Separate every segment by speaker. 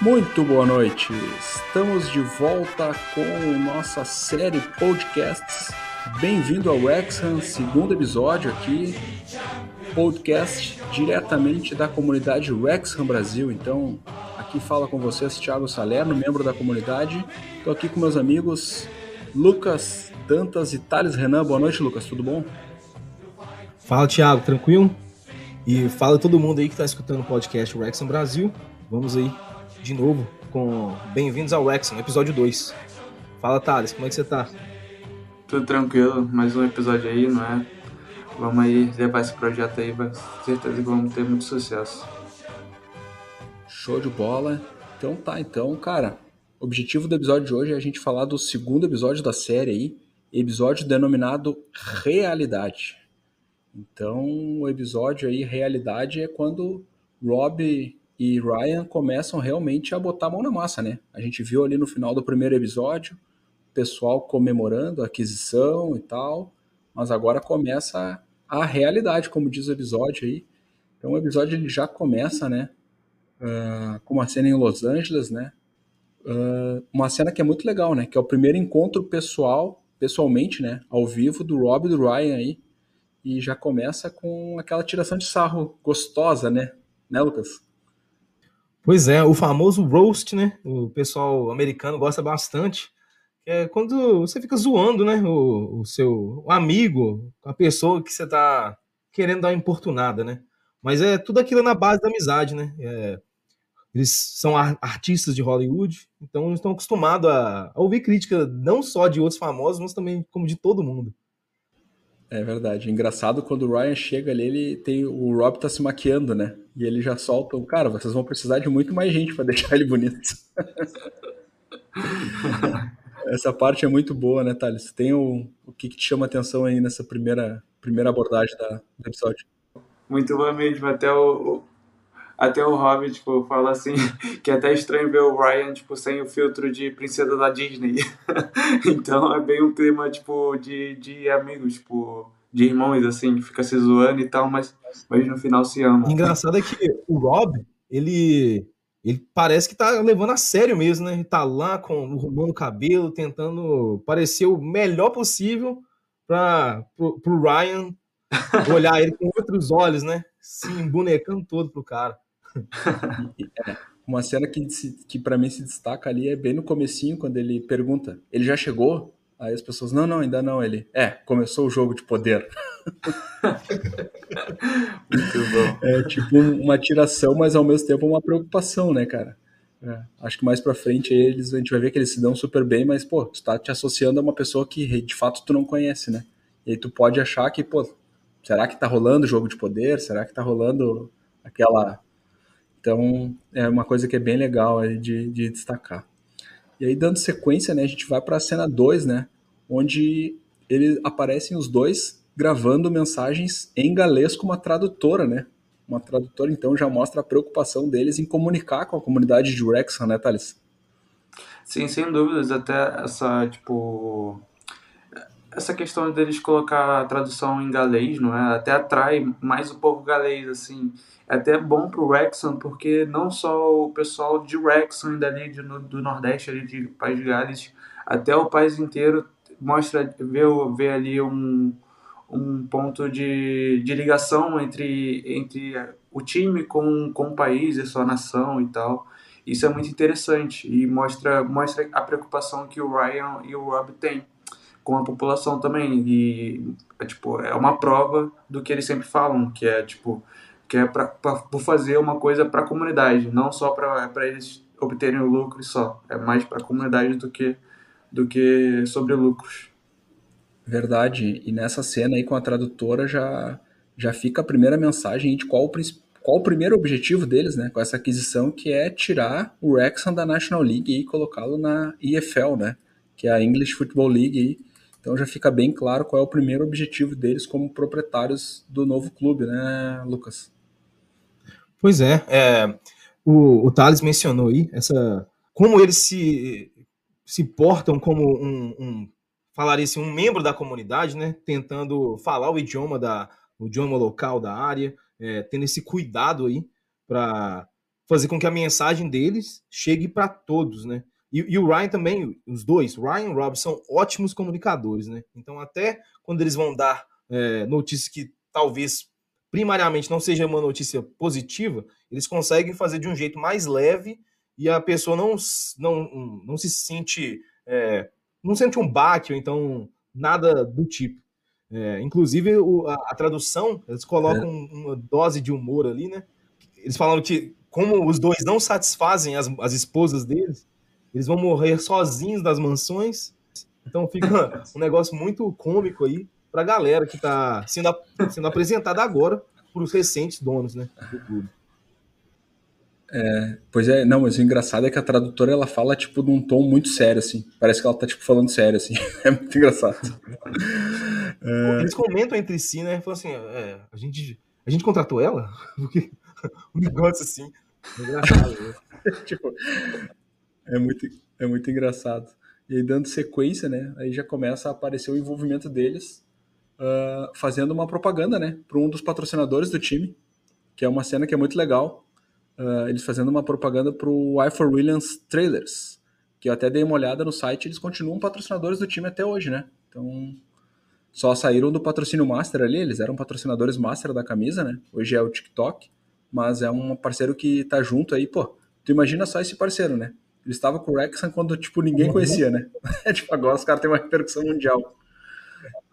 Speaker 1: Muito boa noite. Estamos de volta com nossa série podcasts. Bem-vindo ao Wexham, segundo episódio aqui. Podcast diretamente da comunidade Wexham Brasil. Então, aqui fala com vocês Thiago Salerno, membro da comunidade. Estou aqui com meus amigos Lucas Dantas e Thales Renan. Boa noite, Lucas. Tudo bom?
Speaker 2: Fala, Thiago. Tranquilo? E fala todo mundo aí que está escutando o podcast Wexham Brasil. Vamos aí de novo com Bem-vindos ao Wexham, episódio 2. Fala, Thales, como é que você tá?
Speaker 3: Tudo tranquilo, mais um episódio aí, não é? Vamos aí levar esse projeto aí, com certeza que vamos ter muito sucesso.
Speaker 1: Show de bola. Então tá, então, cara, o objetivo do episódio de hoje é a gente falar do segundo episódio da série aí, episódio denominado Realidade. Então, o episódio aí, Realidade, é quando Rob e Ryan começam realmente a botar a mão na massa, né? A gente viu ali no final do primeiro episódio, o pessoal comemorando a aquisição e tal, mas agora começa a realidade, como diz o episódio aí. Então o episódio ele já começa, né, uh, com uma cena em Los Angeles, né? Uh, uma cena que é muito legal, né? Que é o primeiro encontro pessoal, pessoalmente, né? Ao vivo do Rob e do Ryan aí. E já começa com aquela tiração de sarro gostosa, né? Né, Lucas?
Speaker 2: Pois é, o famoso roast, né? O pessoal americano gosta bastante. É quando você fica zoando, né? O, o seu o amigo, a pessoa que você tá querendo dar uma importunada, né? Mas é tudo aquilo na base da amizade, né? É, eles são artistas de Hollywood, então estão acostumados a, a ouvir crítica não só de outros famosos, mas também como de todo mundo.
Speaker 1: É verdade. Engraçado quando o Ryan chega ali, ele tem o Rob tá se maquiando, né? E ele já solta o cara, vocês vão precisar de muito mais gente para deixar ele bonito. Essa parte é muito boa, né, Thales? Tem o, o que, que te chama atenção aí nessa primeira, primeira abordagem da, do episódio?
Speaker 3: Muito boa mesmo, até o, até o Hobbit, tipo, fala assim, que é até estranho ver o Ryan, tipo, sem o filtro de princesa da Disney. então é bem um clima, tipo, de, de amigos, tipo, de irmãos, assim, fica se zoando e tal, mas, mas no final se ama.
Speaker 2: Engraçado é que o Rob, ele, ele parece que tá levando a sério mesmo, né? Ele tá lá com arrumando o cabelo, tentando parecer o melhor possível para pro, pro Ryan olhar ele com outros olhos, né? Se embonecando todo pro cara.
Speaker 1: É, uma cena que, que para mim se destaca ali é bem no comecinho, quando ele pergunta, ele já chegou? Aí as pessoas, não, não, ainda não. Ele, é, começou o jogo de poder.
Speaker 3: Muito bom.
Speaker 1: É tipo uma tiração, mas ao mesmo tempo uma preocupação, né, cara? É, acho que mais pra frente eles, a gente vai ver que eles se dão super bem, mas, pô, tu tá te associando a uma pessoa que de fato tu não conhece, né? E aí tu pode achar que, pô, será que tá rolando jogo de poder? Será que tá rolando aquela então, é uma coisa que é bem legal de, de destacar. E aí, dando sequência, né, a gente vai para a cena 2, né, onde eles aparecem os dois gravando mensagens em galês com uma tradutora, né? Uma tradutora, então, já mostra a preocupação deles em comunicar com a comunidade de Wrexham, né, Thales?
Speaker 3: Sim, sem dúvidas. Até essa, tipo, essa questão deles colocar a tradução em galês, não é? Até atrai mais o povo galês, assim. É até bom pro Wrexham, porque não só o pessoal de Wrexham, dali de, do Nordeste, ali de País de Gales, até o país inteiro mostra, vê, vê ali um, um ponto de, de ligação entre, entre o time com, com o país e sua nação e tal. Isso é muito interessante e mostra, mostra a preocupação que o Ryan e o Rob têm com a população também. E é, tipo, é uma prova do que eles sempre falam, que é tipo que é para fazer uma coisa para a comunidade, não só para eles obterem o lucro só. É mais para a comunidade do que, do que sobre lucros.
Speaker 1: Verdade. E nessa cena aí com a tradutora já, já fica a primeira mensagem de qual o, qual o primeiro objetivo deles, né, com essa aquisição, que é tirar o Wrexham da National League e colocá-lo na EFL, né, que é a English Football League. Então já fica bem claro qual é o primeiro objetivo deles como proprietários do novo clube, né, Lucas?
Speaker 2: Pois é, é o, o Thales mencionou aí essa como eles se, se portam como um, um falaria assim, um membro da comunidade, né, tentando falar o idioma da o idioma local da área, é, tendo esse cuidado aí para fazer com que a mensagem deles chegue para todos, né? E, e, o Ryan também, os dois, Ryan e Rob, são ótimos comunicadores, né? Então, até quando eles vão dar é, notícias que talvez primariamente não seja uma notícia positiva, eles conseguem fazer de um jeito mais leve e a pessoa não, não, não se sente. É, não sente um baque, ou então nada do tipo. É, inclusive, o, a, a, tradução, eles colocam é. uma dose de humor ali, né? Eles falam que, como os dois não satisfazem as, as esposas deles, eles vão morrer sozinhos das mansões. Então fica um negócio muito cômico aí pra galera que tá sendo, sendo apresentada agora para os recentes donos né, do clube.
Speaker 1: É, pois é, não, mas o engraçado é que a tradutora ela fala tipo num tom muito sério, assim. Parece que ela tá tipo falando sério, assim. É muito engraçado.
Speaker 2: É... Eles comentam entre si, né? Falam assim, é, a, gente, a gente contratou ela? Porque um negócio assim. É engraçado. Né?
Speaker 1: tipo, é muito, é muito engraçado. E aí, dando sequência, né? Aí já começa a aparecer o envolvimento deles uh, fazendo uma propaganda, né? Para um dos patrocinadores do time, que é uma cena que é muito legal uh, eles fazendo uma propaganda para o I for Williams Trailers, que eu até dei uma olhada no site, eles continuam patrocinadores do time até hoje, né? Então, só saíram do patrocínio master ali, eles eram patrocinadores master da camisa, né? Hoje é o TikTok, mas é um parceiro que tá junto aí, pô. Tu imagina só esse parceiro, né? Ele estava com o Rexon quando, tipo, ninguém uhum. conhecia, né? tipo, agora os caras têm uma repercussão mundial.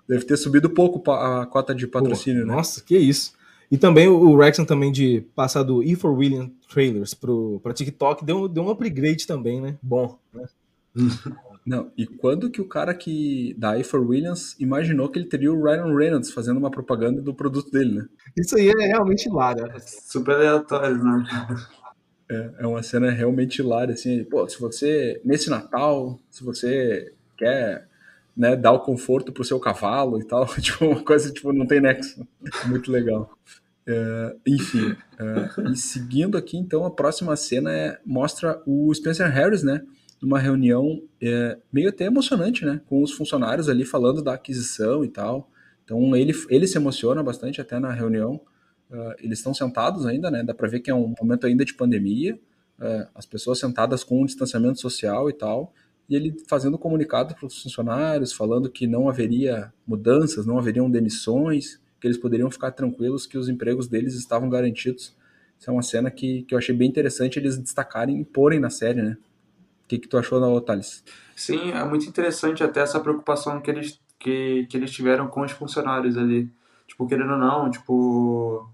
Speaker 1: Deve ter subido pouco a cota de patrocínio,
Speaker 2: Pô,
Speaker 1: né?
Speaker 2: Nossa, que isso. E também o Rexon também de passar do E for William Trailers para TikTok deu, deu um upgrade também, né? Bom, né?
Speaker 1: Não, e quando que o cara que da E for Williams imaginou que ele teria o Ryan Reynolds fazendo uma propaganda do produto dele, né?
Speaker 2: Isso aí é realmente hilário.
Speaker 3: Super aleatório, né?
Speaker 1: É, é uma cena realmente hilária, assim, pô, se você, nesse Natal, se você quer né, dar o conforto pro seu cavalo e tal, tipo, uma coisa, tipo, não tem nexo. Muito legal. Uh, enfim, uh, e seguindo aqui, então, a próxima cena é, mostra o Spencer Harris, né, numa reunião é, meio até emocionante, né, com os funcionários ali falando da aquisição e tal. Então, ele, ele se emociona bastante até na reunião. Uh, eles estão sentados ainda, né, dá para ver que é um momento ainda de pandemia, as pessoas sentadas com um distanciamento social e tal, e ele fazendo comunicado para os funcionários, falando que não haveria mudanças, não haveriam demissões, que eles poderiam ficar tranquilos que os empregos deles estavam garantidos. Isso é uma cena que, que eu achei bem interessante eles destacarem e porem na série, né? O que, que tu achou da Thales?
Speaker 3: Sim, é muito interessante até essa preocupação que eles, que, que eles tiveram com os funcionários ali. Tipo, querendo ou não, tipo,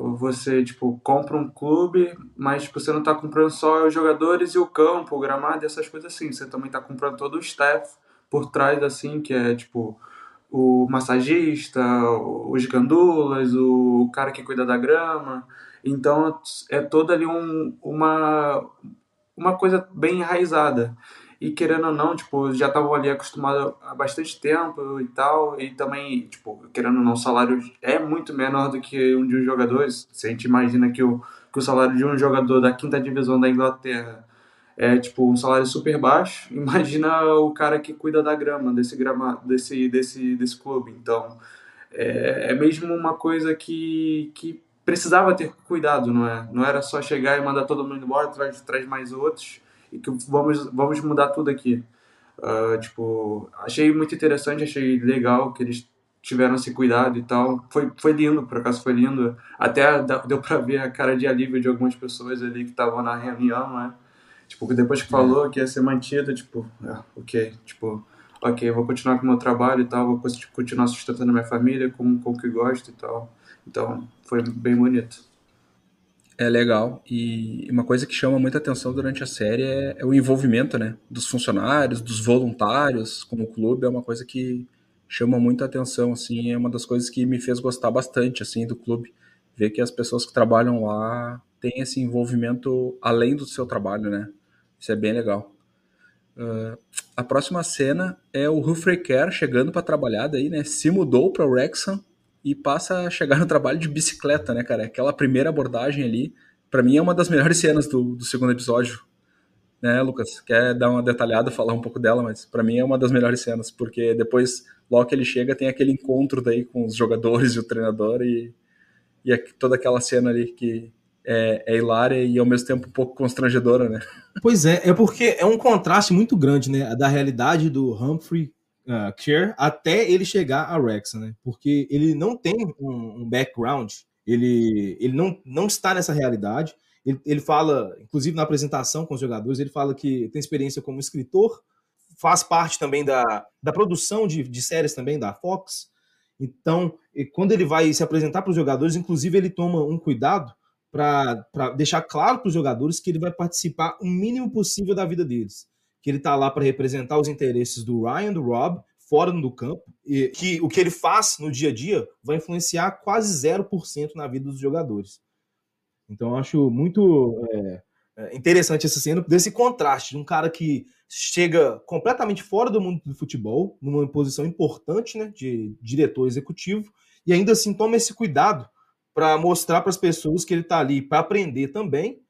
Speaker 3: você tipo compra um clube, mas tipo, você não está comprando só os jogadores e o campo, o gramado, essas coisas assim. Você também está comprando todo o staff por trás assim, que é tipo o massagista, os gandulas, o cara que cuida da grama. Então é toda ali um, uma uma coisa bem enraizada e querendo ou não, tipo, já estavam ali acostumados há bastante tempo e tal, e também, tipo, querendo ou não, o salário é muito menor do que um de um jogador, se a gente imagina que o, que o salário de um jogador da quinta divisão da Inglaterra é, tipo, um salário super baixo, imagina o cara que cuida da grama, desse grama, desse, desse, desse clube, então, é, é mesmo uma coisa que, que precisava ter cuidado, não é? Não era só chegar e mandar todo mundo embora, traz, traz mais outros, e que vamos, vamos mudar tudo aqui. Uh, tipo, achei muito interessante, achei legal que eles tiveram esse cuidado e tal. Foi, foi lindo, por acaso foi lindo. Até deu pra ver a cara de alívio de algumas pessoas ali que estavam na reunião, né? Tipo, depois que é. falou que ia ser mantido, tipo, ah, ok, tipo, ok, eu vou continuar com o meu trabalho e tal, vou continuar sustentando minha família com, com o que gosto e tal. Então, foi bem bonito.
Speaker 1: É legal. E uma coisa que chama muita atenção durante a série é, é, o envolvimento, né? Dos funcionários, dos voluntários com o clube. É uma coisa que chama muita atenção, assim. É uma das coisas que me fez gostar bastante, assim, do clube. Ver que as pessoas que trabalham lá têm esse envolvimento além do seu trabalho, né? Isso é bem legal. Uh, a próxima cena é o Humphrey Kerr chegando para trabalhar daí, né? Se mudou para o Wrexham e passa a chegar no trabalho de bicicleta, né, cara? Aquela primeira abordagem ali, para mim é uma das melhores cenas do, do, segundo episódio, né, Lucas? Quer dar uma detalhada, falar um pouco dela, mas para mim é uma das melhores cenas, porque depois, logo que ele chega, tem aquele encontro daí com os jogadores e o treinador e, e toda aquela cena ali que, é, é hilária e ao mesmo tempo um pouco constrangedora, né?
Speaker 2: Pois é, é porque é um contraste muito grande, né, da realidade do Humphrey uh, até ele chegar a Rexa, né? Porque ele não tem um, um background, ele, ele não, não está nessa realidade. Ele, ele fala, inclusive na apresentação com os jogadores, ele fala que tem experiência como escritor, faz parte também da, da produção de, de séries também da Fox. Então, quando ele vai se apresentar para os jogadores, inclusive ele toma um cuidado para deixar claro para os jogadores que ele vai participar o mínimo possível da vida deles. Que ele está lá para representar os interesses do Ryan, do Rob, fora do campo, e que o que ele faz no dia a dia vai influenciar quase 0% na vida dos jogadores. Então, acho muito é, é, interessante essa cena desse contraste de um cara que chega completamente fora do mundo do futebol, numa posição importante né, de diretor executivo, e ainda assim toma esse cuidado para mostrar para as pessoas que ele está ali para aprender também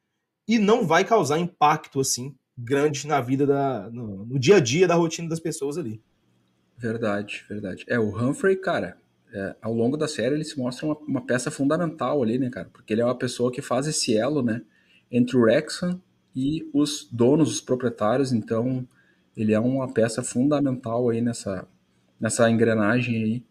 Speaker 2: e não vai causar impacto assim grande na vida da no, no, dia a dia da rotina das pessoas ali.
Speaker 1: Verdade, verdade. É o Humphrey, cara. É, ao longo da série ele se mostra uma, uma, peça fundamental ali, né, cara? Porque ele é uma pessoa que faz esse elo, né, entre o Wrexham e os donos, os proprietários. Então ele é uma peça fundamental aí nessa nessa engrenagem aí.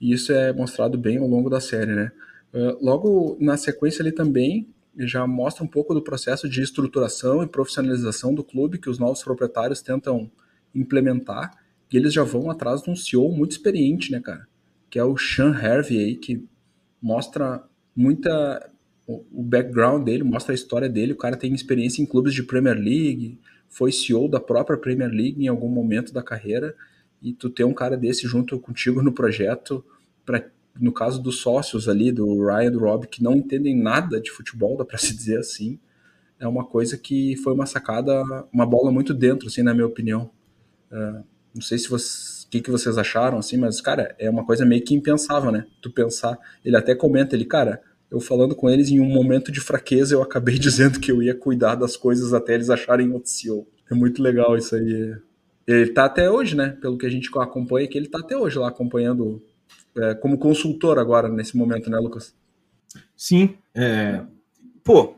Speaker 1: E isso é mostrado bem ao longo da série, né? Uh, logo na sequência ali também já mostra um pouco do processo de estruturação e profissionalização do clube que os novos proprietários tentam implementar e eles já vão atrás de um CEO muito experiente, né, cara? Que é o Sean Harvey aí, que mostra muita o background dele, mostra a história dele. O cara tem experiência em clubes de Premier League, foi CEO da própria Premier League em algum momento da carreira. E tu ter um cara desse junto contigo no projeto para no caso dos sócios ali, do Ryan e do Rob, que não entendem nada de futebol, dá para se dizer assim, é uma coisa que foi uma sacada, uma bola muito dentro, assim, na minha opinião. Uh, não sei se vocês, o que, que vocês acharam, assim, mas, cara, é uma coisa meio que impensável, né? Tu pensar, ele até comenta, ele, cara, eu falando com eles em um momento de fraqueza, eu acabei dizendo que eu ia cuidar das coisas até eles acharem outro CEO. É muito legal isso aí. Ele tá até hoje, né? Pelo que a gente acompanha, que ele tá até hoje lá acompanhando é, como consultor agora, nesse momento, né, Lucas?
Speaker 2: Sim. É... Pô,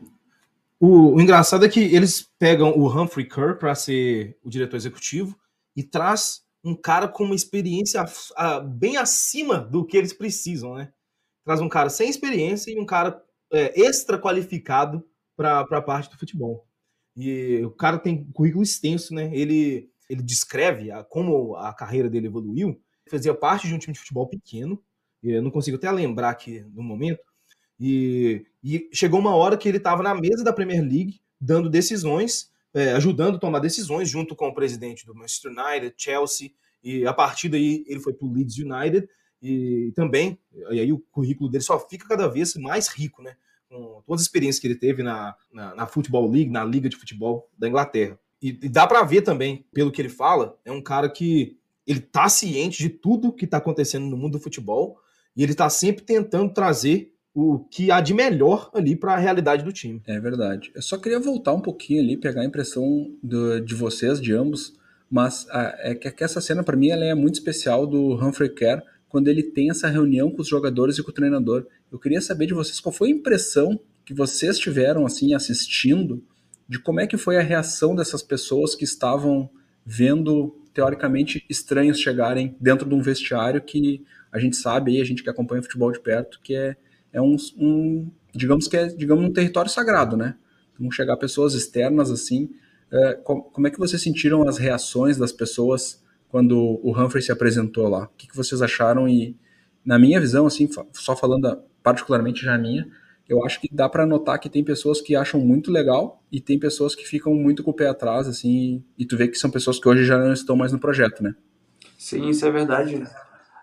Speaker 2: o, o, engraçado é que eles pegam o Humphrey Kerr para ser o diretor executivo e traz um cara com uma experiência a, bem acima do que eles precisam, né? Traz um cara sem experiência e um cara é, extra qualificado para a parte do futebol. E o cara tem um currículo extenso, né? Ele, ele descreve a, como a carreira dele evoluiu fazia parte de um time de futebol pequeno, eu não consigo até lembrar aqui no momento, e, e chegou uma hora que ele estava na mesa da Premier League, dando decisões, é, ajudando a tomar decisões, junto com o presidente do Manchester United, Chelsea, e a partir daí ele foi para o Leeds United, e também, e aí o currículo dele só fica cada vez mais rico, né? Com todas as experiências que ele teve na, na, na Football League, na Liga de Futebol da Inglaterra. E, e dá para ver também, pelo que ele fala, é um cara que ele tá ciente de tudo que está acontecendo no mundo do futebol e ele está sempre tentando trazer o que há de melhor ali para a realidade do time.
Speaker 1: É verdade. Eu só queria voltar um pouquinho ali, pegar a impressão do, de vocês, de ambos, mas a, é que essa cena para mim ela é muito especial do Humphrey Kerr quando ele tem essa reunião com os jogadores e com o treinador. Eu queria saber de vocês qual foi a impressão que vocês tiveram assim assistindo de como é que foi a reação dessas pessoas que estavam vendo teoricamente estranhos chegarem dentro de um vestiário que a gente sabe aí, a gente que acompanha futebol de perto, que é, é um, um digamos que é digamos um território sagrado, né? Então chegar pessoas externas assim, é, como é que vocês sentiram as reações das pessoas quando o Humphrey se apresentou lá? O que, vocês acharam e na minha visão assim, só falando particularmente já minha, eu acho que dá para notar que tem pessoas que acham muito legal e tem pessoas que ficam muito com o pé atrás, assim, e tu vê que são pessoas que hoje já não estão mais no projeto, né?
Speaker 3: Sim, isso é verdade.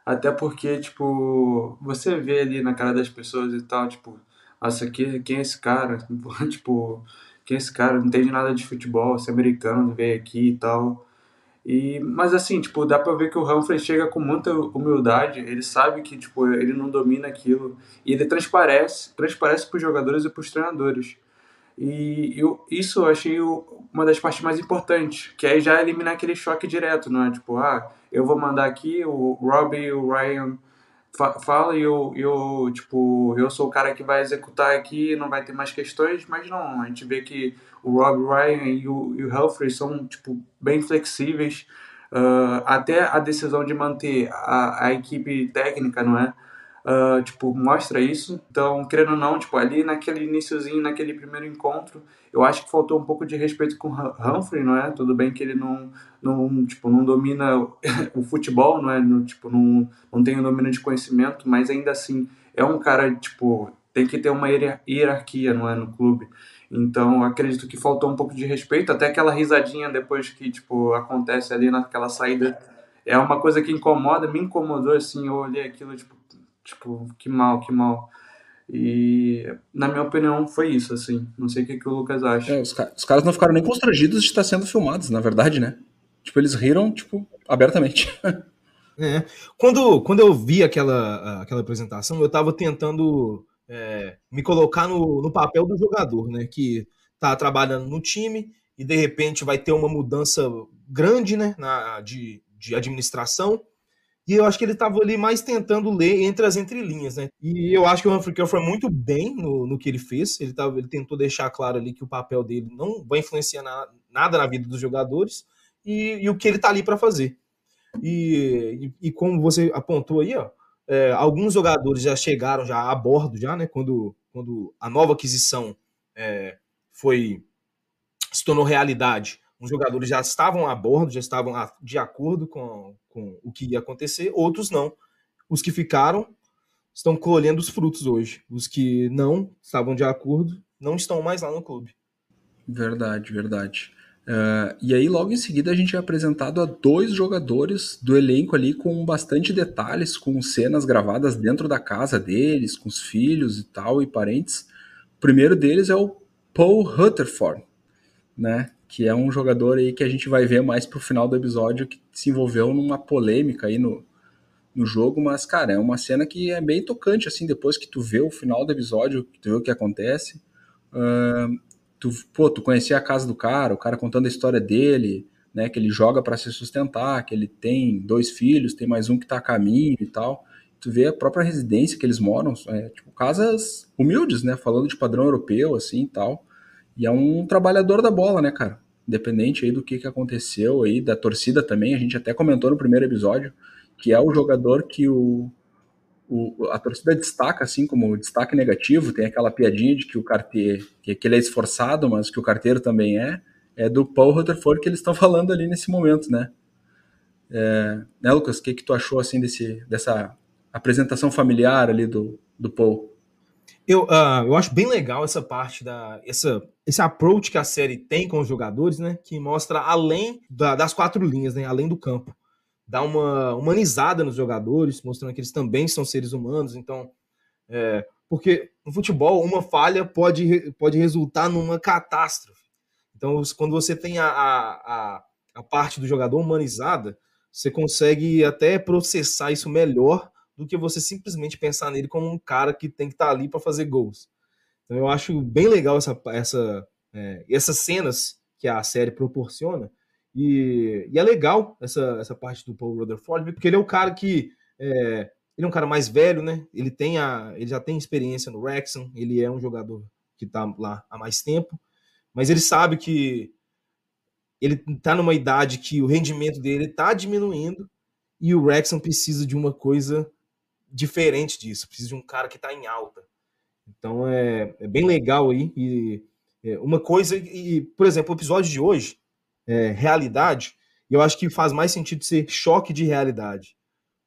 Speaker 3: Até porque, tipo, você vê ali na cara das pessoas e tal, tipo, nossa, aqui, quem é esse cara? tipo, quem é esse cara? Não entende nada de futebol, esse americano veio aqui e tal. E, mas assim, tipo, dá pra ver que o Humphrey chega com muita humildade, ele sabe que, tipo, ele não domina aquilo, e ele transparece, transparece pros jogadores e pros treinadores. E eu, isso eu achei uma das partes mais importantes, que aí já eliminar aquele choque direto, não é? Tipo, ah, eu vou mandar aqui, o Robbie e o Ryan fa fala e eu, eu, tipo, eu sou o cara que vai executar aqui, não vai ter mais questões, mas não, a gente vê que o Rob Ryan e o, e o Humphrey são, tipo, bem flexíveis, uh, até a decisão de manter a, a equipe técnica, não é? Uh, tipo, mostra isso. Então, querendo ou não, tipo, ali naquele iníciozinho, naquele primeiro encontro, eu acho que faltou um pouco de respeito com Humphrey, não é? Tudo bem que ele não, não, tipo, não domina o futebol, não é? No, tipo, não, não tem o domínio de conhecimento, mas ainda assim é um cara, tipo, tem que ter uma hierarquia, não é? No clube. Então, acredito que faltou um pouco de respeito, até aquela risadinha depois que, tipo, acontece ali naquela saída. É uma coisa que incomoda, me incomodou, assim, eu olhei aquilo, tipo, Tipo, que mal, que mal. E, na minha opinião, foi isso, assim. Não sei o que, que o Lucas acha.
Speaker 1: É, os, os, caras não ficaram nem constrangidos de estar sendo filmados, na verdade, né? Tipo, eles riram, tipo, abertamente.
Speaker 2: É. Quando, quando eu vi aquela, aquela apresentação, eu tava tentando é, me colocar no, no papel do jogador, né? Que tá trabalhando no time e, de repente, vai ter uma mudança grande, né? Na, de, de administração e eu acho que ele estava ali mais tentando ler entre as entrelinhas, né? E eu acho que o Humphrey Kell foi muito bem no, no que ele fez. Ele, tava, ele tentou deixar claro ali que o papel dele não vai influenciar na, nada na vida dos jogadores e, e, o que ele está ali para fazer. E, e, e, como você apontou aí, ó, é, alguns jogadores já chegaram já a bordo, já, né? Quando, quando a nova aquisição é, foi se tornou realidade os jogadores já estavam a bordo, já estavam de acordo com, com o que ia acontecer, outros não. Os que ficaram estão colhendo os frutos hoje. Os que não estavam de acordo não estão mais lá no clube.
Speaker 1: Verdade, verdade. Uh, e aí, logo em seguida, a gente é apresentado a dois jogadores do elenco ali com bastante detalhes, com cenas gravadas dentro da casa deles, com os filhos e tal, e parentes. O primeiro deles é o Paul Rutherford, né? Que é um jogador aí que a gente vai ver mais pro final do episódio que se envolveu numa polêmica aí no, no jogo, mas, cara, é uma cena que é bem tocante, assim, depois que tu vê o final do episódio, tu vê o que acontece, uh, tu, pô, tu conhecia a casa do cara, o cara contando a história dele, né, que ele joga para se sustentar, que ele tem dois filhos, tem mais um que tá a caminho e tal, tu vê a própria residência que eles moram, é, tipo, casas humildes, né, falando de padrão europeu, assim, e tal, e é um trabalhador da bola, né, cara? Independente aí do que, que aconteceu aí, da torcida também, a gente até comentou no primeiro episódio, que é o jogador que o, o, a torcida destaca assim como destaque negativo, tem aquela piadinha de que o carteiro, que, que ele é esforçado, mas que o carteiro também é, é do Paul Rutherford que eles estão falando ali nesse momento, né? É, né, Lucas, o que, que tu achou assim desse, dessa apresentação familiar ali do, do Paul?
Speaker 2: Eu, uh, eu acho bem legal essa parte da. Essa, esse approach que a série tem com os jogadores, né? Que mostra além da, das quatro linhas, né? Além do campo. Dá uma humanizada nos jogadores, mostrando que eles também são seres humanos. Então, é, porque no futebol, uma falha pode, pode resultar numa catástrofe. Então, quando você tem a, a, a parte do jogador humanizada, você consegue até processar isso melhor do que você simplesmente pensar nele como um cara que tem que estar tá ali para fazer gols. Então eu acho bem legal essa, essa, é, essas cenas que a série proporciona. E, e, é legal essa, essa parte do Paul Rutherford, porque ele é um cara que. É, ele é um cara mais velho, né? Ele, tem a, ele já tem experiência no Wrexham, ele é um jogador que está lá há mais tempo, mas ele sabe que ele está numa idade que o rendimento dele está diminuindo e o Wrexham precisa de uma coisa diferente disso, precisa de um cara que está em alta. Então é, é, bem legal aí. E é, uma coisa, e, por exemplo, o episódio de hoje, é, realidade, eu acho que faz mais sentido ser choque de realidade.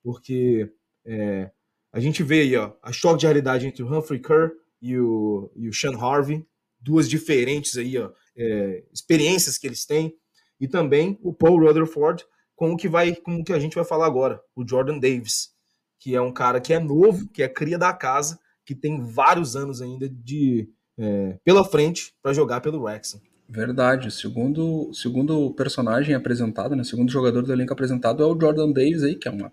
Speaker 2: Porque é, a gente vê aí, ó, a choque de realidade entre o Humphrey Kerr e o, e o Sean Harvey, duas diferentes aí, ó, é, experiências que eles têm, e também o Paul Rutherford com o que vai, com o que a gente vai falar agora, o Jordan Davis que é um cara que é novo, que é cria da casa, que tem vários anos ainda de é, pela frente para jogar pelo Wrexham.
Speaker 1: Verdade. Segundo, segundo personagem apresentado, né? Segundo jogador do elenco apresentado é o Jordan Davis aí, que é uma,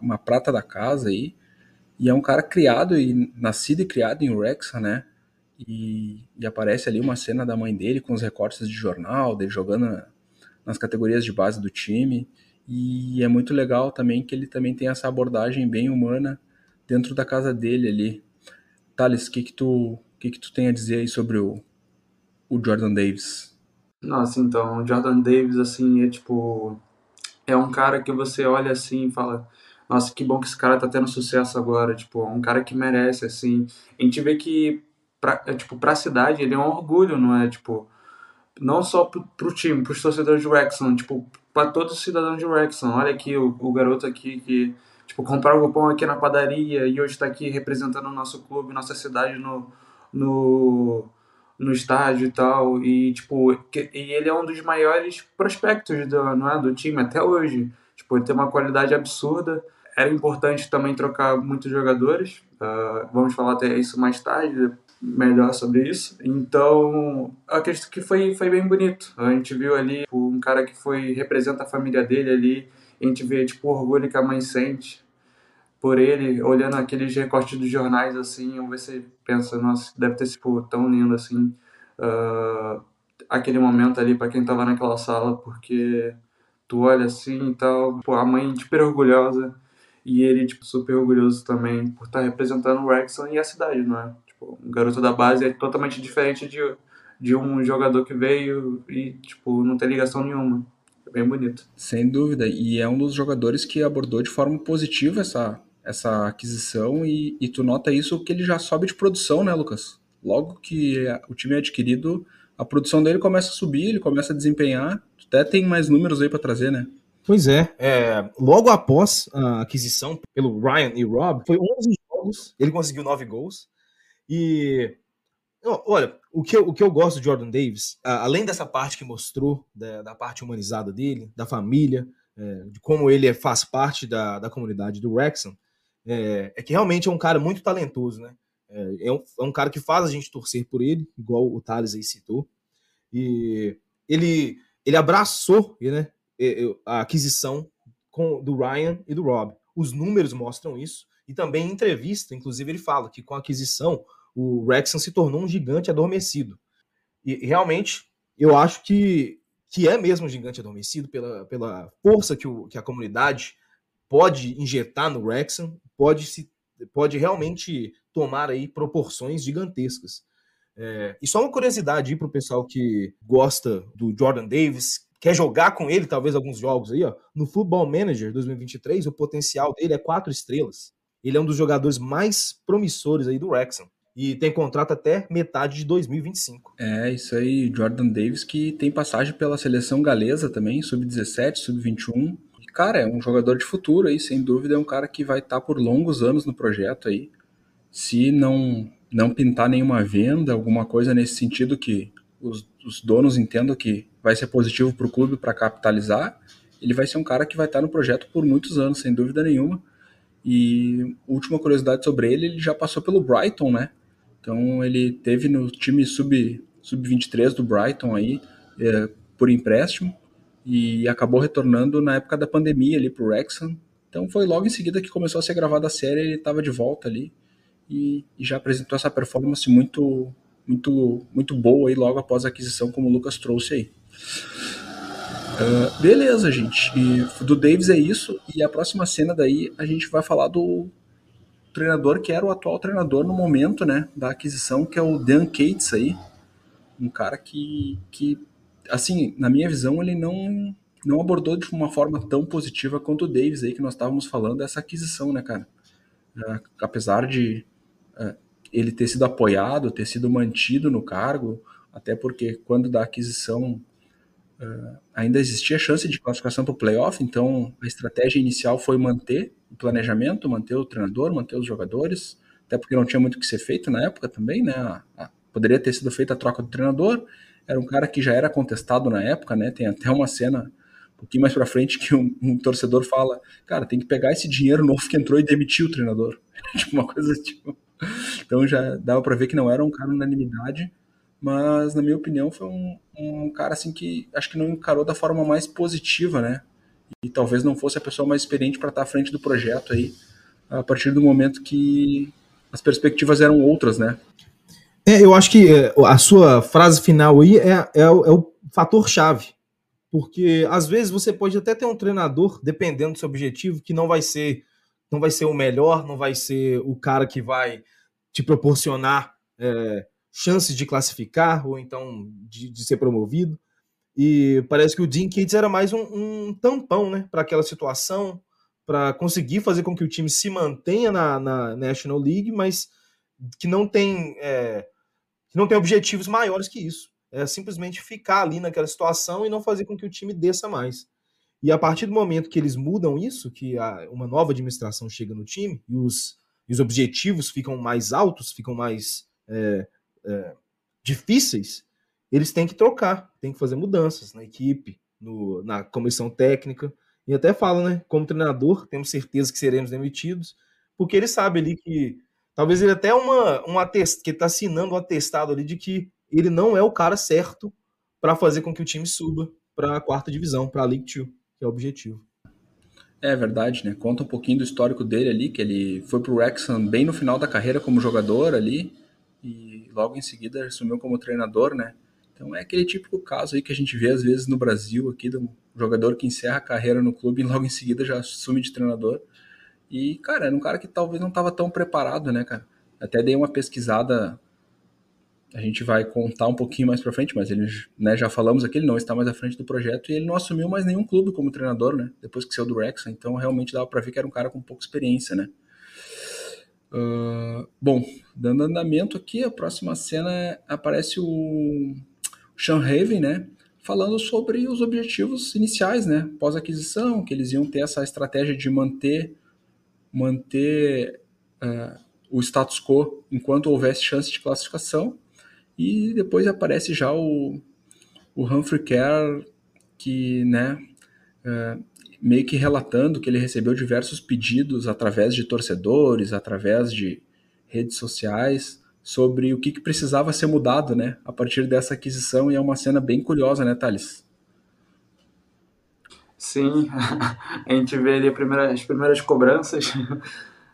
Speaker 1: uma prata da casa aí. E é um cara criado e nascido e criado em Wrexham, né? E, e, aparece ali uma cena da mãe dele com os recortes de jornal, dele jogando na, nas categorias de base do time. E é muito legal também que ele também tem essa abordagem bem humana dentro da casa dele ali. Thales, o que que tu, que que tu tem a dizer aí sobre o, o Jordan Davis?
Speaker 3: Nossa, então, o Jordan Davis, assim, é tipo... É um cara que você olha assim e fala... Nossa, que bom que esse cara tá tendo sucesso agora. Tipo, é um cara que merece, assim. A gente vê que, pra, é, tipo, pra cidade, ele é um orgulho, não é? Tipo, não só pro, pro time, pros torcedores de Wrexham, tipo, para todos os cidadãos de Wrexham. Olha aqui o, o garoto aqui que, tipo, comprava o pão aqui na padaria e hoje está aqui representando o nosso clube, nossa cidade no, no, no estádio e tal. E, tipo, que, e ele é um dos maiores prospectos do, não é, do time até hoje. Tipo, ele tem uma qualidade absurda. Era importante também trocar muitos jogadores. Uh, vamos falar até isso mais tarde, melhor sobre isso. Então, acredito que foi, foi bem bonito. A gente viu ali um cara que foi representa a família dele ali. A gente vê tipo, o orgulho que a mãe sente por ele, olhando aqueles recortes dos jornais assim, você pensa, nossa, deve ter sido tão lindo assim. Uh, aquele momento ali para quem tava naquela sala, porque tu olha assim e tal, pô, a mãe super orgulhosa e ele tipo super orgulhoso também por estar tá representando o Wrexham e a cidade, não é? Tipo, um garoto da base é totalmente diferente de, de um jogador que veio e, tipo, não tem ligação nenhuma. É bem bonito.
Speaker 1: Sem dúvida. E é um dos jogadores que abordou de forma positiva essa, essa aquisição e, e tu nota isso que ele já sobe de produção, né, Lucas? Logo que o time é adquirido, a produção dele começa a subir, ele começa a desempenhar. Até tem mais números aí para trazer, né?
Speaker 2: Pois é, é, logo após a aquisição pelo Ryan e Rob, foi 11 jogos, ele conseguiu 9 gols, e olha, o que, eu, o que eu gosto de Jordan Davis, além dessa parte que mostrou, da, da parte humanizada dele, da família, é, de como ele é, faz parte da, da comunidade do Wrexham, é, é, que realmente é um cara muito talentoso, né? É, é, um, é um cara que faz a gente torcer por ele, igual o Thales aí citou. E ele, ele abraçou né, a aquisição com, do Ryan e do Rob. Os números mostram isso. E também em entrevista, inclusive, ele fala que com a aquisição, o Wrexham se tornou um gigante adormecido. E realmente, eu acho que, que é mesmo um gigante adormecido pela, pela força que, o, que a comunidade pode injetar no Wrexham, pode, se, pode realmente tomar aí proporções gigantescas. É, e só uma curiosidade para o pessoal que gosta do Jordan Davis, quer jogar com ele talvez alguns jogos aí, ó, no Football Manager 2023, o potencial dele é quatro estrelas. Ele é um dos jogadores mais promissores aí do Wrexham. E tem contrato até metade de 2025.
Speaker 1: É, isso aí, Jordan Davis, que tem passagem pela seleção galesa também, sub-17, sub-21. Cara, é um jogador de futuro aí, sem dúvida, é um cara que vai estar tá por longos anos no projeto aí. Se não, não pintar nenhuma venda, alguma coisa nesse sentido que os, os donos entendam que vai ser positivo para o clube para capitalizar, ele vai ser um cara que vai estar no projeto por muitos anos, sem dúvida nenhuma. E última curiosidade sobre ele, ele já passou pelo Brighton, né? Então ele teve no time sub sub 23 do Brighton aí é, por empréstimo e acabou retornando na época da pandemia ali pro Wrexham. Então foi logo em seguida que começou a ser gravada a série, ele estava de volta ali e, e, já apresentou essa performance muito muito muito boa aí logo após a aquisição como o Lucas trouxe aí. Uh, beleza, gente. E do Davis é isso. E a próxima cena daí a gente vai falar do treinador que era o atual treinador no momento, né, da aquisição, que é o Dan Cates aí. Um cara que, que assim, na minha visão, ele não não abordou de uma forma tão positiva quanto o Davis aí que nós estávamos falando dessa aquisição, né, cara? Uh, apesar de uh, ele ter sido apoiado, ter sido mantido no cargo, até porque quando da aquisição Uh, ainda existia chance de classificação para o playoff, então a estratégia inicial foi manter o planejamento, manter o treinador, manter os jogadores, até porque não tinha muito o que ser feito na época também, né? Poderia ter sido feita a troca do treinador, era um cara que já era contestado na época, né? Tem até uma cena um pouquinho mais para frente que um, um, torcedor fala, cara, tem que pegar esse dinheiro novo que entrou e demitir o treinador, tipo uma coisa tipo. Então já dava para ver que não era um cara unanimidade mas na minha opinião foi um, um cara assim que acho que não encarou da forma mais positiva, né? E talvez não fosse a pessoa mais experiente para estar à frente do projeto aí, a partir do momento que as perspectivas eram outras, né?
Speaker 2: É, eu acho que é, a sua frase final aí é, é, é o fator chave. Porque às vezes você pode até ter um treinador, dependendo do seu objetivo, que não vai ser não vai ser o melhor, não vai ser o cara que vai te proporcionar é, chances de classificar ou então de, de, ser promovido. E parece que o Dean Kids era mais um, um tampão né, para aquela situação, para conseguir fazer com que o time se mantenha na, na National League, mas que não tem, é, que não tem objetivos maiores que isso. É simplesmente ficar ali naquela situação e não fazer com que o time desça mais. E a partir do momento que eles mudam isso, que a, uma nova administração chega no time e os, os objetivos ficam mais altos, ficam mais é, é, difíceis, eles têm que trocar, têm que fazer mudanças na equipe, no, na comissão técnica. E até fala, né? Como treinador, temos certeza que seremos demitidos, porque ele sabe ali que talvez ele até uma, um atest, que está assinando um atestado ali de que ele não é o cara certo para fazer com que o time suba para a quarta divisão, para a League Two que é o objetivo.
Speaker 1: É verdade, né? Conta um pouquinho do histórico dele ali, que ele foi pro Wrexham bem no final da carreira como jogador ali e logo em seguida assumiu como treinador, né? Então é aquele típico caso aí que a gente vê às vezes no Brasil aqui do jogador que encerra a carreira no clube e logo em seguida já assume de treinador. E, cara, era um cara que talvez não estava tão preparado, né, cara? Até dei uma pesquisada a gente vai contar um pouquinho mais para frente, mas ele, né, já falamos aqui, ele não está mais à frente do projeto e ele não assumiu mais nenhum clube como treinador, né? Depois que saiu do Wrexham, então realmente dava para ver que era um cara com pouca experiência, né? Uh, bom, dando andamento aqui, a próxima cena é, aparece o Sean Haven, né? Falando sobre os objetivos iniciais, né? Pós-aquisição, que eles iam ter essa estratégia de manter, manter uh, o status quo enquanto houvesse chance de classificação e depois aparece já o, o Humphrey Kerr, que, né, é, meio que relatando que ele recebeu diversos pedidos através de torcedores, através de redes sociais, sobre o que, que precisava ser mudado, né, a partir dessa aquisição, e é uma cena bem curiosa, né, Thales?
Speaker 3: Sim, a gente vê ali primeira, as primeiras cobranças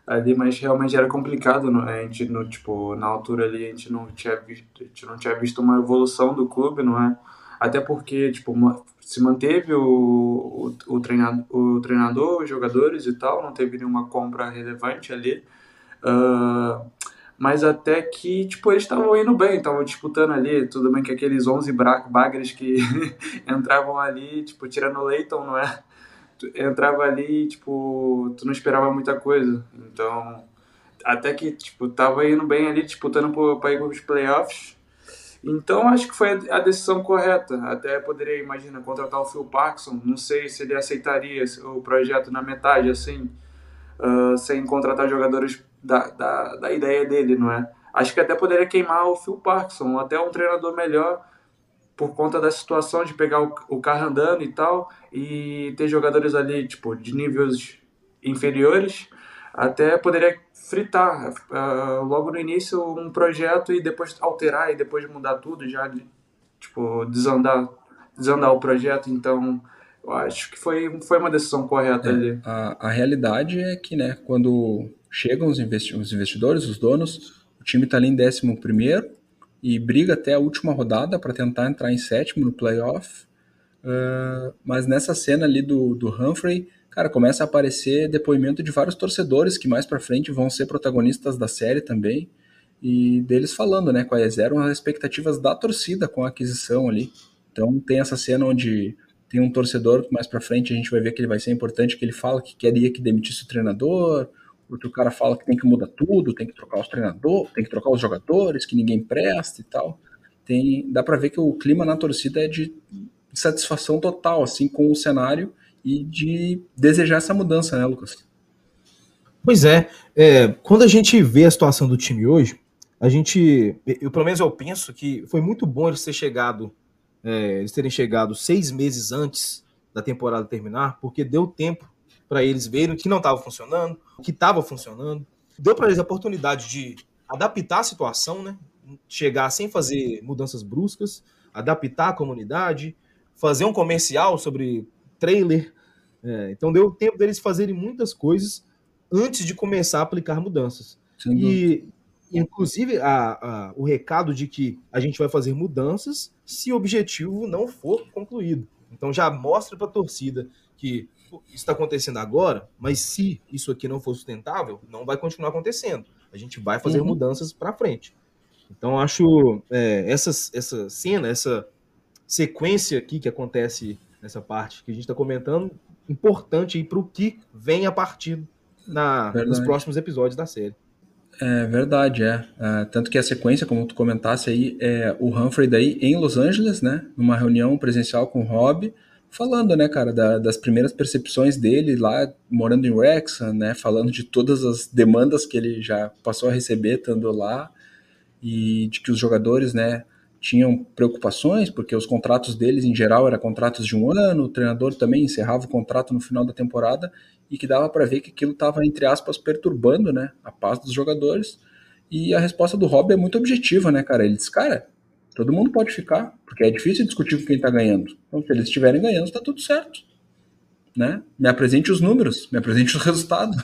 Speaker 3: ali, mas realmente era complicado, a gente, no, tipo, na altura ali, a gente não tinha visto, a gente não tinha visto uma evolução do clube, não é? Até porque, tipo, se manteve o, o, o, treinador, o treinador, os jogadores e tal, não teve nenhuma compra relevante ali. Uh, mas até que, tipo, eles estavam indo bem, estavam disputando ali, tudo bem que aqueles 11 bagres que entravam ali, tipo, tirando o Leighton, não é? Entrava ali tipo, tu não esperava muita coisa. Então, até que, tipo, tava indo bem ali, disputando para ir para os playoffs. Então, acho que foi a decisão correta. Até poderia, imagina, contratar o Phil Parkinson. Não sei se ele aceitaria o projeto na metade, assim, uh, sem contratar jogadores da, da, da ideia dele, não é? Acho que até poderia queimar o Phil Parkinson, até um treinador melhor por conta da situação de pegar o, o carro andando e tal, e ter jogadores ali, tipo, de níveis inferiores, até poderia fritar uh, logo no início um projeto e depois alterar e depois mudar tudo, já, tipo, desandar, desandar o projeto, então... Eu acho que foi, foi uma decisão correta
Speaker 1: é,
Speaker 3: ali.
Speaker 1: A, a realidade é que, né, quando chegam os, investi os investidores, os donos, o time está ali em décimo primeiro, e briga até a última rodada para tentar entrar em sétimo no playoff. Uh, mas nessa cena ali do, do Humphrey, cara, começa a aparecer depoimento de vários torcedores que mais para frente vão ser protagonistas da série também. E deles falando, né, quais eram as expectativas da torcida com a aquisição ali. Então tem essa cena onde tem um torcedor mais para frente a gente vai ver que ele vai ser importante, que ele fala que queria que demitisse o treinador, porque o cara fala que tem que mudar tudo, tem que trocar os treinadores, tem que trocar os jogadores, que ninguém presta e tal. Tem, dá para ver que o clima na torcida é de satisfação total, assim, com o cenário e de desejar essa mudança, né, Lucas?
Speaker 2: Pois é, é quando a gente vê a situação do time hoje, a gente, eu pelo menos eu penso que foi muito bom eles terem chegado, é, eles terem chegado seis meses antes da temporada terminar, porque deu tempo para eles verem o que não estava funcionando, o que estava funcionando. Deu para eles a oportunidade de adaptar a situação, né? Chegar sem fazer mudanças bruscas, adaptar a comunidade, fazer um comercial sobre trailer. É, então deu tempo deles fazerem muitas coisas antes de começar a aplicar mudanças. Sim, e, inclusive, a, a, o recado de que a gente vai fazer mudanças se o objetivo não for concluído. Então já mostra para a torcida que isso está acontecendo agora, mas se isso aqui não for sustentável, não vai continuar acontecendo. A gente vai fazer uhum. mudanças para frente. Então acho é, essa, essa cena, essa sequência aqui que acontece nessa parte que a gente está comentando, importante para o que vem a partir na, nos próximos episódios da série.
Speaker 1: É verdade, é. é. Tanto que a sequência, como tu comentasse aí, é o Humphrey daí em Los Angeles, né? Numa reunião presencial com o Rob, falando, né, cara, da, das primeiras percepções dele lá morando em Wrexham, né? Falando de todas as demandas que ele já passou a receber estando lá e de que os jogadores, né, tinham preocupações, porque os contratos deles, em geral, eram contratos de um ano, o treinador também encerrava o contrato no final da temporada, e que dava para ver que aquilo estava, entre aspas, perturbando né, a paz dos jogadores. E a resposta do Rob é muito objetiva, né, cara? Ele diz, cara, todo mundo pode ficar, porque é difícil discutir com quem está ganhando. Então, se eles estiverem ganhando, está tudo certo. Né? Me apresente os números, me apresente os resultados.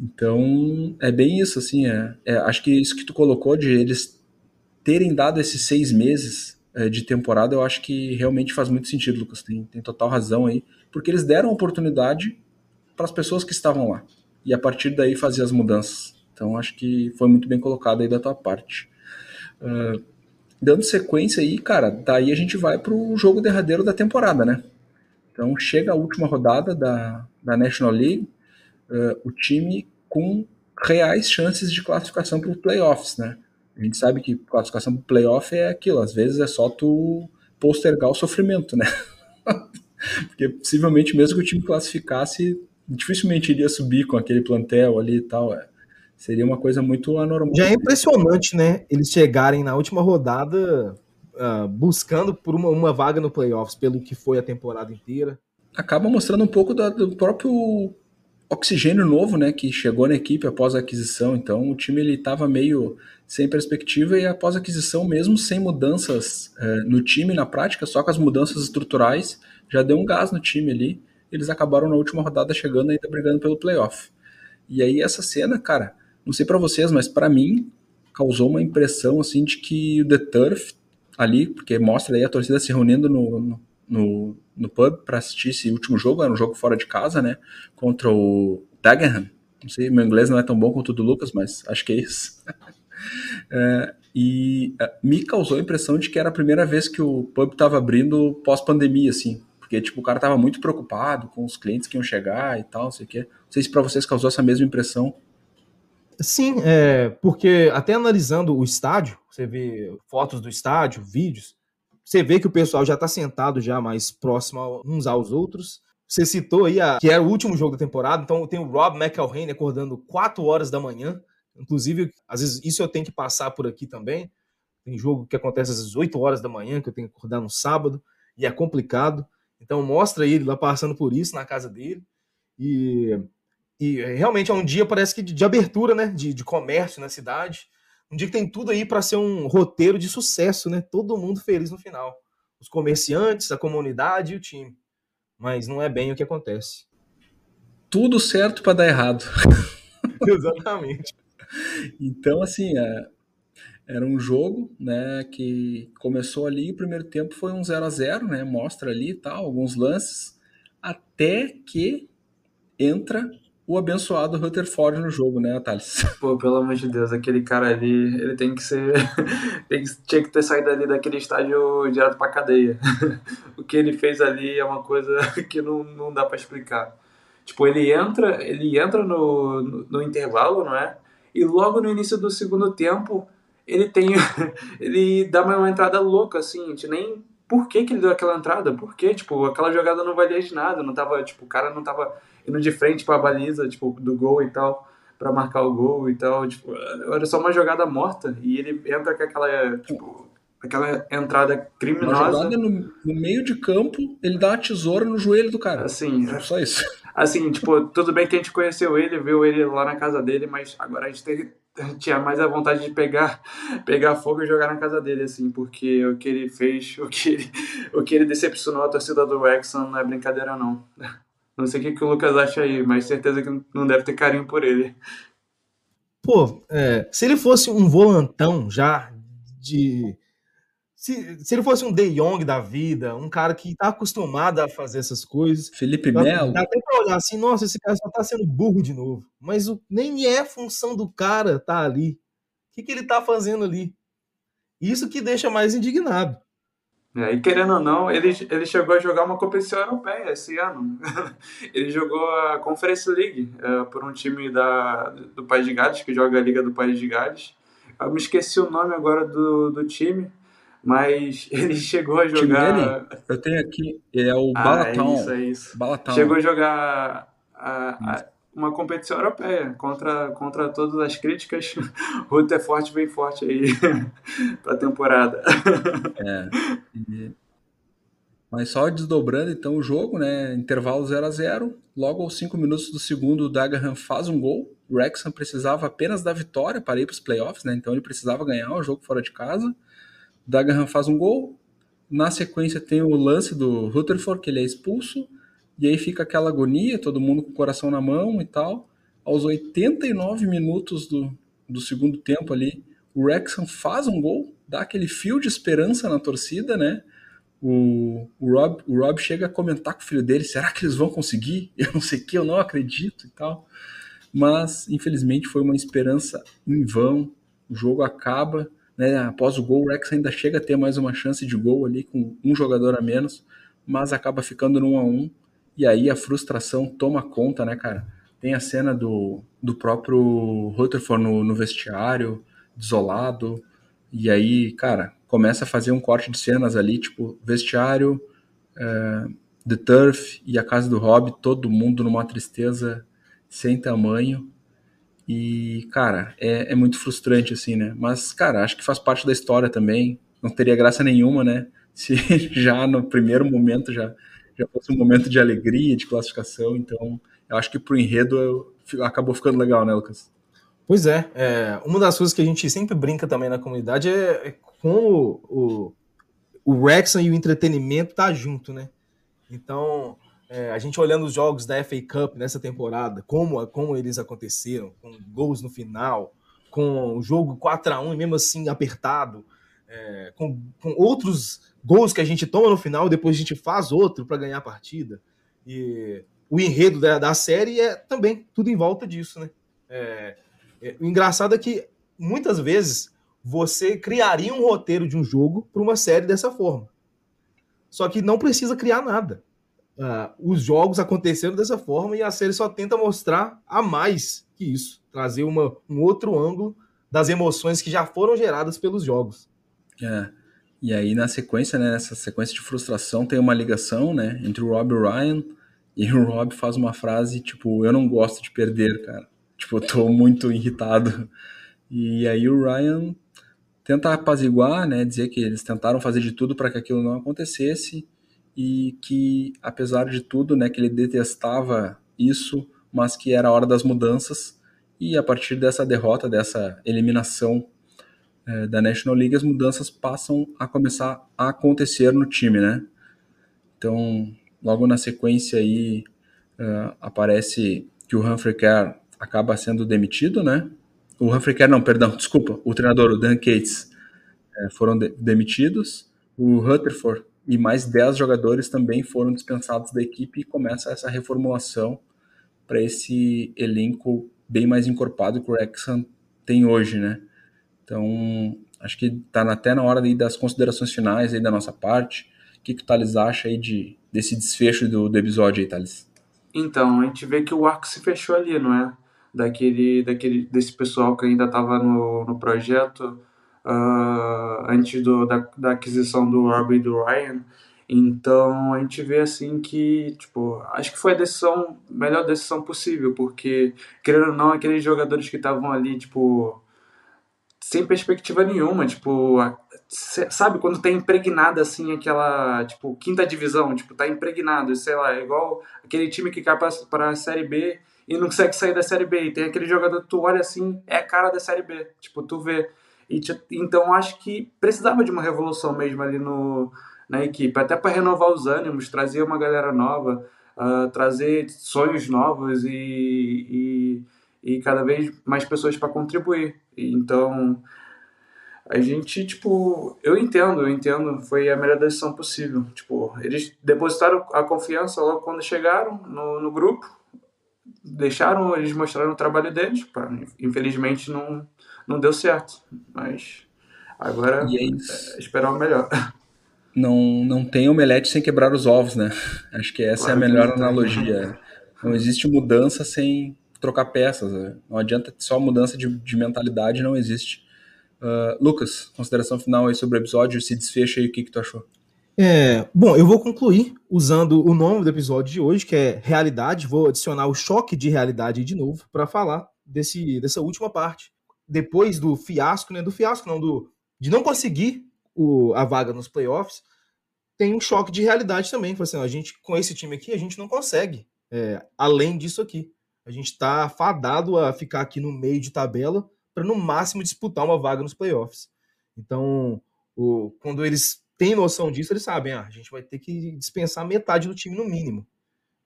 Speaker 1: então, é bem isso, assim, é, é, acho que isso que tu colocou de eles terem dado esses seis meses é, de temporada, eu acho que realmente faz muito sentido, Lucas. Tem, tem total razão aí, porque eles deram oportunidade para as pessoas que estavam lá e a partir daí fazer as mudanças. Então acho que foi muito bem colocado aí da tua parte. Uh, dando sequência aí, cara, daí a gente vai para o jogo derradeiro da temporada, né? Então chega a última rodada da, da National League, uh, o time com reais chances de classificação para os playoffs, né? A gente sabe que classificação para playoff é aquilo, às vezes é só tu postergar o sofrimento, né? Porque possivelmente mesmo que o time classificasse, dificilmente iria subir com aquele plantel ali e tal. É. Seria uma coisa muito anormal.
Speaker 2: Já é impressionante, né? Eles chegarem na última rodada uh, buscando por uma, uma vaga no playoffs, pelo que foi a temporada inteira.
Speaker 1: Acaba mostrando um pouco do, do próprio oxigênio novo, né, que chegou na equipe após a aquisição. Então o time ele estava meio sem perspectiva e após a aquisição, mesmo sem mudanças é, no time na prática, só com as mudanças estruturais, já deu um gás no time ali. Eles acabaram na última rodada chegando ainda brigando pelo playoff. E aí essa cena, cara, não sei para vocês, mas para mim causou uma impressão assim de que o The Turf ali, porque mostra aí a torcida se reunindo no, no, no pub para assistir esse último jogo, era um jogo fora de casa, né, contra o Dagenham. Não sei, meu inglês não é tão bom quanto o do Lucas, mas acho que é isso. É, e é, me causou a impressão de que era a primeira vez que o pub estava abrindo pós-pandemia, assim. Porque, tipo, o cara tava muito preocupado com os clientes que iam chegar e tal, não sei o quê. Não sei se para vocês causou essa mesma impressão.
Speaker 2: Sim, é, porque até analisando o estádio, você vê fotos do estádio, vídeos, você vê que o pessoal já está sentado já mais próximo uns aos outros. Você citou aí a, que era o último jogo da temporada, então tem o Rob McElhaney acordando 4 horas da manhã Inclusive, às vezes isso eu tenho que passar por aqui também. Tem jogo que acontece às 8 horas da manhã, que eu tenho que acordar no sábado, e é complicado. Então mostra ele lá passando por isso na casa dele. E, e realmente é um dia, parece que de, de abertura, né? De, de comércio na cidade. Um dia que tem tudo aí para ser um roteiro de sucesso, né? Todo mundo feliz no final. Os comerciantes, a comunidade e o time. Mas não é bem o que acontece.
Speaker 1: Tudo certo para dar errado.
Speaker 2: Exatamente.
Speaker 1: então, assim, é, era um jogo, né, que começou ali, o primeiro tempo foi um 0 a 0 né, mostra ali tal, alguns lances, até que entra o abençoado Rutherford no jogo, né, Thales?
Speaker 3: Pô, pelo amor de Deus, aquele cara ali, ele tem que ser. tem que, tinha que ter saído ali daquele estádio direto pra cadeia. o que ele fez ali é uma coisa que não, não dá para explicar. Tipo, ele entra, ele entra no, no, no intervalo, não é? E logo no início do segundo tempo, ele tem. ele dá uma entrada louca, assim, a gente nem. Por que, que ele deu aquela entrada? Porque, tipo, aquela jogada não valia de nada, não tava, tipo, o cara não tava indo de frente pra baliza, tipo, do gol e tal, para marcar o gol e tal, tipo, era só uma jogada morta, e ele entra com aquela, tipo, aquela entrada criminosa. Uma
Speaker 1: jogada no, no, meio de campo, ele dá uma tesoura no joelho do cara.
Speaker 3: Assim,
Speaker 1: só isso.
Speaker 3: Assim, tipo, tudo bem que a gente conheceu ele, viu ele lá na casa dele, mas agora a gente tem, tinha mais a vontade de pegar, pegar fogo e jogar na casa dele, assim, porque o que ele fez, o que ele, o que ele decepcionou a torcida do Wrexham não é brincadeira, não. Não sei o que, que o Lucas acha aí, mas certeza que não deve ter carinho por ele.
Speaker 2: Pô, é, se ele fosse um volantão já de se, se ele fosse um De Jong da vida, um cara que tá acostumado a fazer essas coisas.
Speaker 1: Felipe Melo.
Speaker 2: Dá até pra olhar assim, nossa, esse cara só tá sendo burro de novo. Mas o, nem é função do cara tá ali. O que, que ele tá fazendo ali? Isso que deixa mais indignado.
Speaker 3: É, e querendo ou não, ele, ele chegou a jogar uma competição europeia esse ano. ele jogou a Conference League é, por um time da, do País de Gales, que joga a Liga do País de Gales. Eu me esqueci o nome agora do, do time, mas ele chegou a jogar.
Speaker 1: Eu tenho aqui, é o ah, Balatão.
Speaker 3: É isso, é isso. Balatão. Chegou a jogar a, a, uma competição europeia contra, contra todas as críticas. O vem forte aí para a temporada.
Speaker 1: É. Mas só desdobrando então o jogo, né? Intervalo 0 a 0 Logo aos 5 minutos do segundo, o Dagenham faz um gol. O Wrexham precisava apenas da vitória para ir para os playoffs, né? Então ele precisava ganhar o jogo fora de casa. Dagenham faz um gol. Na sequência tem o lance do Rutherford, que ele é expulso. E aí fica aquela agonia, todo mundo com o coração na mão e tal. Aos 89 minutos do, do segundo tempo ali, o Wrexham faz um gol, dá aquele fio de esperança na torcida, né? O, o, Rob, o Rob chega a comentar com o filho dele: será que eles vão conseguir? Eu não sei o que, eu não acredito e tal. Mas, infelizmente, foi uma esperança em vão. O jogo acaba né, após o gol, o Rex ainda chega a ter mais uma chance de gol ali com um jogador a menos, mas acaba ficando no 1 a 1 e aí a frustração toma conta, né, cara? Tem a cena do, do próprio Rutherford no, no vestiário, desolado, e aí, cara, começa a fazer um corte de cenas ali, tipo, vestiário, The Turf e a casa do Rob, todo mundo numa tristeza sem tamanho. E, cara, é, é muito frustrante, assim, né? Mas, cara, acho que faz parte da história também. Não teria graça nenhuma, né? Se já no primeiro momento já, já fosse um momento de alegria, de classificação. Então, eu acho que pro enredo acabou ficando legal, né, Lucas?
Speaker 2: Pois é, é, uma das coisas que a gente sempre brinca também na comunidade é, é como o, o e o entretenimento tá junto, né? Então, é, a gente olhando os jogos da FA Cup nessa temporada, como, como eles aconteceram, com gols no final, com o jogo 4 a 1 e mesmo assim apertado, é, com, com, outros gols que a gente toma no final depois a gente faz outro para ganhar a partida. E o enredo da, da, série é também tudo em volta disso, né? É, é, o engraçado é que muitas vezes você criaria um roteiro de um jogo para uma série dessa forma. Só que não precisa criar nada uh, os jogos acontecendo dessa forma e a série só tenta mostrar a mais que isso, trazer uma, um outro ângulo das emoções que já foram geradas pelos jogos.
Speaker 1: É. E aí na sequência, né, nessa sequência de frustração tem uma ligação, né, entre o Rob e o Ryan e o Rob faz uma frase tipo, eu não gosto de perder, cara. Tipo, eu tô muito irritado. E aí o Ryan tenta apaziguar, né, dizer que eles tentaram fazer de tudo para que aquilo não acontecesse e que, apesar de tudo, né, que ele detestava isso, mas que era a hora das mudanças, e a partir dessa derrota, dessa eliminação é, da National League, as mudanças passam a começar a acontecer no time, né? Então, logo na sequência aí, uh, aparece que o Humphrey Kerr acaba sendo demitido, né? O Humphrey Kerr, não, perdão, desculpa, o treinador, o Dan Cates, é, foram de demitidos. O Rutherford e mais 10 jogadores também foram dispensados da equipe e começa essa reformulação para esse elenco bem mais encorpado que o Wrexham tem hoje, né? Então, acho que está até na hora das considerações finais aí da nossa parte. O que, que o Thales acha aí de, desse desfecho do, do episódio aí, Thales?
Speaker 3: Então, a gente vê que o arco se fechou ali, não é? Daquele, daquele, desse pessoal que ainda estava no, no projeto, uh, antes do, da, da aquisição do Robbie e do Ryan. Então a gente vê assim que, tipo, acho que foi a decisão, melhor decisão possível, porque, querendo ou não, aqueles jogadores que estavam ali, tipo, sem perspectiva nenhuma, tipo, sabe quando tá impregnada assim aquela, tipo, quinta divisão, tipo, tá impregnado, sei lá, é igual aquele time que cai para a Série B e não consegue sair da Série B, e tem aquele jogador que tu olha assim, é cara da Série B, tipo, tu vê. E, então acho que precisava de uma revolução mesmo ali no, na equipe, até para renovar os ânimos, trazer uma galera nova, uh, trazer sonhos novos e, e, e, cada vez mais pessoas para contribuir. Então a gente, tipo, eu entendo, eu entendo, foi a melhor decisão possível. Tipo, eles depositaram a confiança logo quando chegaram no, no grupo, deixaram, eles mostraram o trabalho deles, pá, infelizmente não, não deu certo, mas agora é, é esperar o melhor.
Speaker 1: Não, não tem omelete sem quebrar os ovos, né? Acho que essa claro é a melhor analogia. Não existe mudança sem trocar peças. Né? Não adianta só mudança de, de mentalidade, não existe. Uh, Lucas, consideração final aí sobre o episódio, se desfecha aí o que, que tu achou.
Speaker 2: É, bom, eu vou concluir usando o nome do episódio de hoje, que é Realidade. Vou adicionar o choque de realidade de novo para falar desse, dessa última parte. Depois do fiasco, né? Do fiasco, não, do, de não conseguir o, a vaga nos playoffs, tem um choque de realidade também. Assim, a gente, com esse time aqui, a gente não consegue é, além disso aqui. A gente está fadado a ficar aqui no meio de tabela para no máximo disputar uma vaga nos playoffs. Então, o, quando eles têm noção disso, eles sabem, ah, a gente vai ter que dispensar metade do time no mínimo.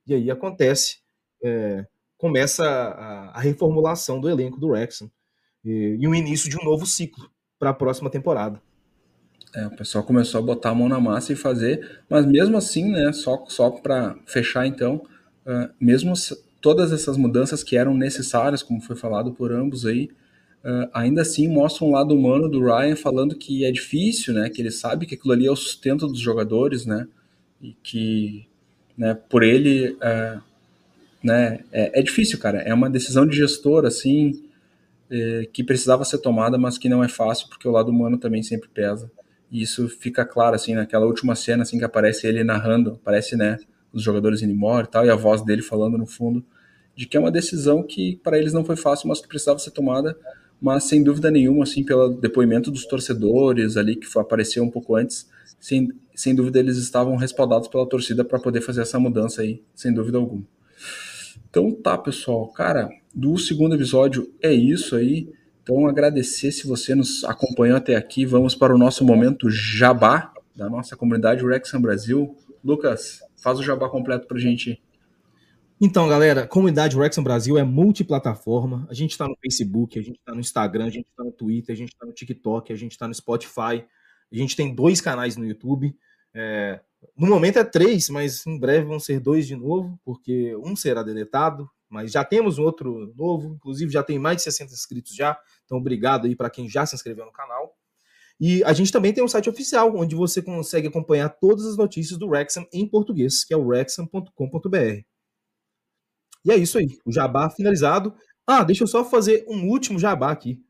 Speaker 2: E aí acontece, é, começa a, a, reformulação do elenco do Wrexham e, e o início de um novo ciclo para a próxima temporada.
Speaker 1: É, o pessoal começou a botar a mão na massa e fazer, mas mesmo assim, né, só, só para fechar então, uh, mesmo todas essas mudanças que eram necessárias, como foi falado por ambos aí, uh, ainda assim mostra um lado humano do Ryan falando que é difícil, né? Que ele sabe que aquilo ali é o sustento dos jogadores, né? E que, né? Por ele, uh, né? É, é, difícil, cara. É uma decisão de gestor, assim, é, que precisava ser tomada, mas que não é fácil porque o lado humano também sempre pesa. E isso fica claro, assim, naquela última cena, assim, que aparece ele narrando, aparece, né? Os jogadores indo embora e tal, e a voz dele falando no fundo de que é uma decisão que para eles não foi fácil, mas que precisava ser tomada, mas sem dúvida nenhuma, assim, pelo depoimento dos torcedores ali que apareceu um pouco antes, sem, sem dúvida eles estavam respaldados pela torcida para poder fazer essa mudança aí, sem dúvida alguma. Então tá, pessoal, cara, do segundo episódio é isso aí. Então agradecer se você nos acompanhou até aqui. Vamos para o nosso momento jabá da nossa comunidade Rexham Brasil. Lucas, faz o jabá completo pra gente.
Speaker 2: Então, galera, comunidade Rexham Brasil é multiplataforma. A gente está no Facebook, a gente está no Instagram, a gente está no Twitter, a gente está no TikTok, a gente está no Spotify. A gente tem dois canais no YouTube. É, no momento é três, mas em breve vão ser dois de novo, porque um será deletado, mas já temos um outro novo, inclusive já tem mais de 60 inscritos já. Então, obrigado aí para quem já se inscreveu no canal. E a gente também tem um site oficial, onde você consegue acompanhar todas as notícias do Wrexham em português, que é o wrexham.com.br. E é isso aí, o jabá finalizado. Ah, deixa eu só fazer um último jabá aqui.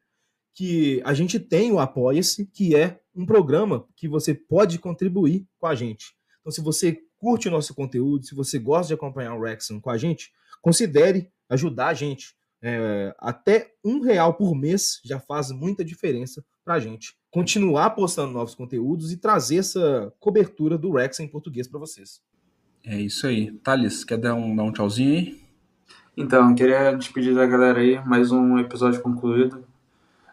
Speaker 2: Que a gente tem o Apoia-se, que é um programa que você pode contribuir com a gente. Então, se você curte o nosso conteúdo, se você gosta de acompanhar o Rexon com a gente, considere ajudar a gente. É, até um real por mês já faz muita diferença para a gente continuar postando novos conteúdos e trazer essa cobertura do Rex em português para vocês.
Speaker 1: É isso aí. Thales, quer dar um, dar um tchauzinho aí?
Speaker 3: Então, queria despedir da galera aí, mais um episódio concluído.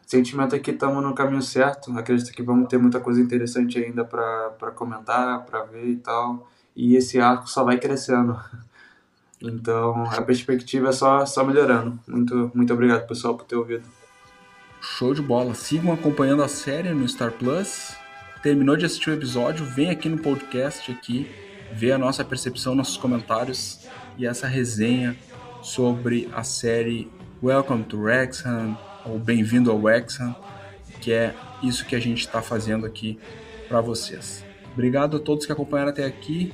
Speaker 3: Sentimento aqui, estamos no caminho certo. Acredito que vamos ter muita coisa interessante ainda para comentar, para ver e tal. E esse arco só vai crescendo. Então, a perspectiva é só, só melhorando. Muito, muito obrigado, pessoal, por ter ouvido.
Speaker 1: Show de bola. Sigam acompanhando a série no Star Plus. Terminou de assistir o episódio, vem aqui no podcast aqui, ver a nossa percepção, nossos comentários e essa resenha sobre a série Welcome to Wrexham, ou Bem-vindo ao Wrexham, que é isso que a gente está fazendo aqui para vocês. Obrigado a todos que acompanharam até aqui.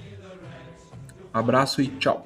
Speaker 1: Abraço e tchau.